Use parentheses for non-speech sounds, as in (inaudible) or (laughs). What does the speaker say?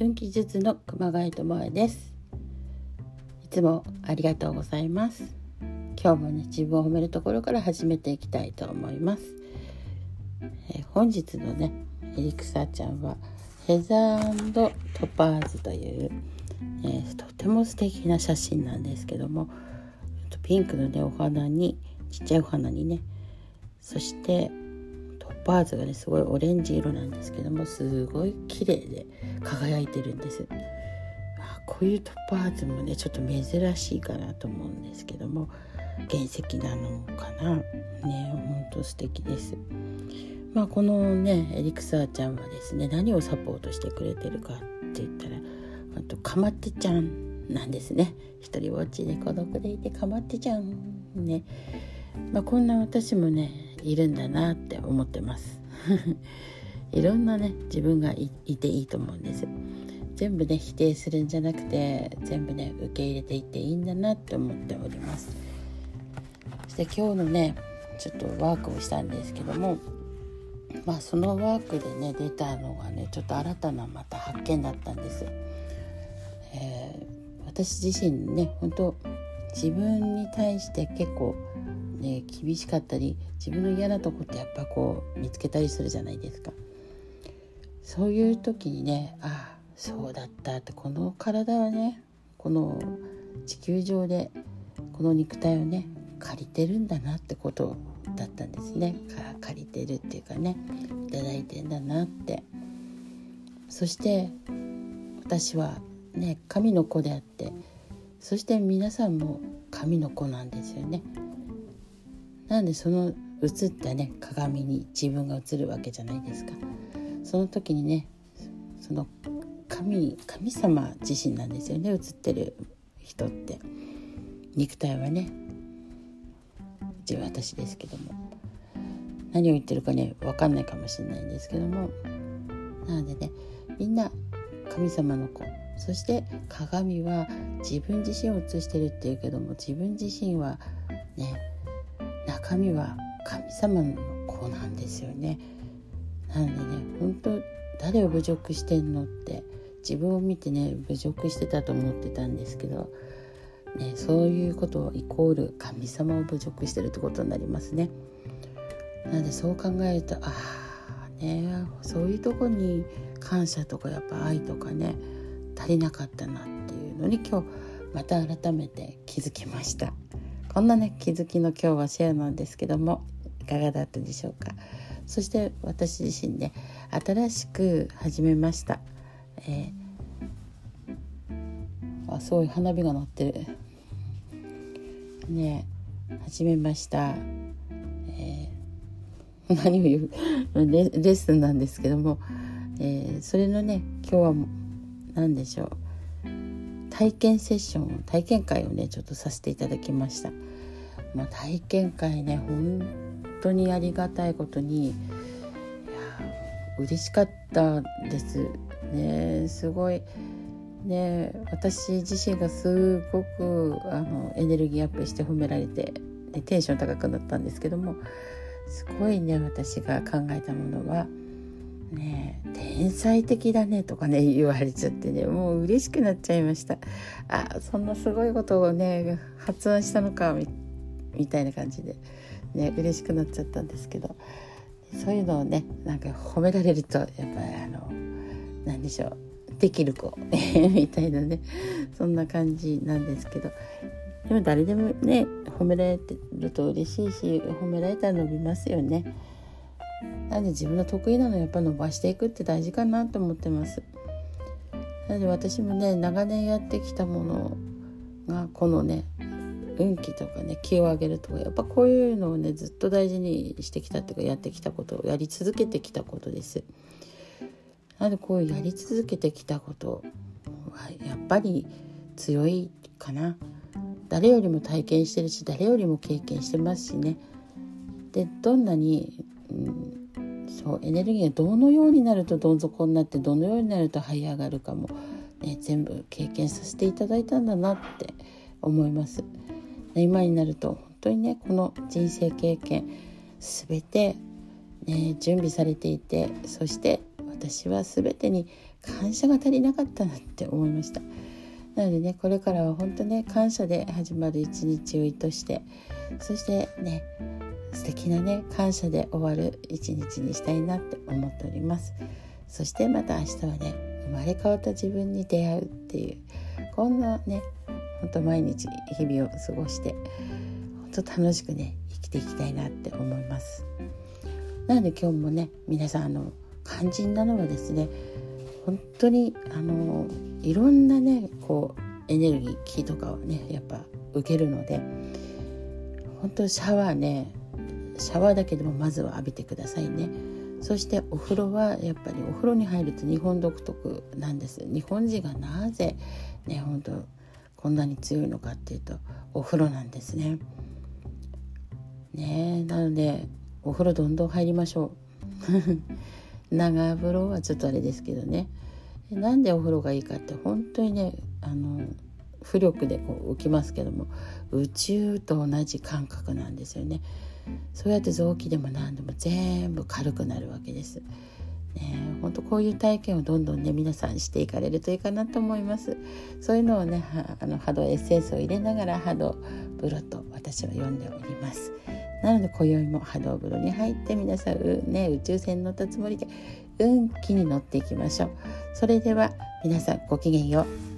運気術の熊谷智恵です。いつもありがとうございます。今日もね自分を褒めるところから始めていきたいと思います、えー、本日のねエリクサーちゃんはヘザートパーズという、えー、とても素敵な写真なんですけどもピンクのねお花にちっちゃいお花にねそしてトッパーズがねすごいオレンジ色なんですけどもすごい綺麗で輝いてるんですあこういうトッパーズもねちょっと珍しいかなと思うんですけども原石なのかな？ねほんと素敵です。まあこのねエリクサーちゃんはですね何をサポートしてくれてるかって言ったらあとかまってちゃんなんですね。一人ぼっちで孤独でいてかまってちゃんね。まあ、こんな私もねいるんだなって思ってます。(laughs) いろんなね自分がいていいと思うんです。全部ね否定するんじゃなくて全部ね受け入れていっていいんだなって思っております。そして今日のねちょっとワークをしたんですけどもまあそのワークでね出たのがねちょっと新たなまた発見だったんです、えー、私自身ね本当自分に対して結構ね厳しかったり自分の嫌なとこってやっぱこう見つけたりするじゃないですか。そういう時にねああそうだったってこの体はねこの地球上でこの肉体をね借りてるんだなってことだったんですね。借りてるっていうかね頂いてんだなって。そして私はね神の子であってそして皆さんも神の子なんですよね。なんでその映ったね鏡に自分が映るわけじゃないですか。その時にねその神神様自身なんですよね映ってる人って。肉体はね自分私ですけども。何を言ってるかね分かんないかもしれないんですけども。なのでねみんな神様の子そして鏡は自分自身を映してるっていうけども自分自身はね中身は神様の子なんですよね。なのでね本当誰を侮辱してんのって自分を見てね侮辱してたと思ってたんですけど、ね、そういうことをイコール神様を侮辱してるってことになりますね。なのでそう考えるとああね。そういうとこに感謝とかやっぱ愛とかね足りなかったなっていうのに今日また改めて気づきました。こんなね気づきの今日はシェアなんですけどもいかがだったでしょうか。そして私自身ね新しく始めました、えー、あすごい花火が鳴ってる。ね始めました、(laughs) 何を言うレレッスンなんですけども、えー、それのね今日は何でしょう。体験セッション体験会をねちょっとさせていただきました。まあ、体験会ね本当にありがたいことにいや嬉しかったですね。すごい。ね私自身がすごくあのエネルギーアップして褒められて、ね、テンション高くなったんですけどもすごいね私が考えたものは。ね天才的だねとかね言われちゃってねもう嬉しくなっちゃいました。あそんなすごいことをね発案したのかみたいな感じでね嬉しくなっちゃったんですけど。そういうのをねなんか褒められるとやっぱりあの何でしょうできる子 (laughs) みたいなねそんな感じなんですけど。でも誰でもね褒められてると嬉しいし褒められたら伸びますよね。なんで自分の得意なのやっぱ伸ばしていくって大事かなと思ってます。なので私もね長年やってきたものがこのね運気とかね気を上げるとかやっぱこういうのをねずっと大事にしてきたっていうかやってきたことをやり続けてきたことです。なのでこうやり続けてきたことはやっぱり強いかな。誰よりも体験してるし誰よりも経験してますしね。でどんなに、うん、そうエネルギーがどのようになるとどん底になってどのようになると這い上がるかも、ね、全部経験させていただいたんだなって思います。今になると本当にねこの人生経験全て、ね、準備されていてそして私は全てに感謝が足りなかったなって思いましたなのでねこれからは本当ね感謝で始まる一日を意図してそしてね素敵なね感謝で終わる一日にしたいなって思っております。そしてまた明日はね生まれ変わった自分に出会うっていうこんなねほんと毎日日々を過ごして本当楽しくね生きていきたいなって思います。なので今日もね皆さんあの肝心なのはですね本当にあのいろんなねこうエネルギー気とかをねやっぱ受けるので本当シャワーねシャワーだけでもまずは浴びてくださいね。そしてお風呂はやっぱりお風呂に入ると日本独特なんです。日本人がなぜね本当こんなに強いのかっていうとお風呂なんですね。ねえなのでお風呂どんどん入りましょう。長風呂はちょっとあれですけどね。なんでお風呂がいいかって本当にねあの浮力でこう浮きますけども宇宙と同じ感覚なんですよね。そうやって臓器でも何でも全部軽くなるわけです。ね、本当こういう体験をどんどんね皆さんしていかれるといいかなと思います。そういうのをねあの波動エッセンスを入れながら波動風呂と私は読んでおります。なので今宵も波動風呂に入って皆さん、ね、宇宙船乗ったつもりで運気に乗っていきましょう。それでは皆さんごきげんよう。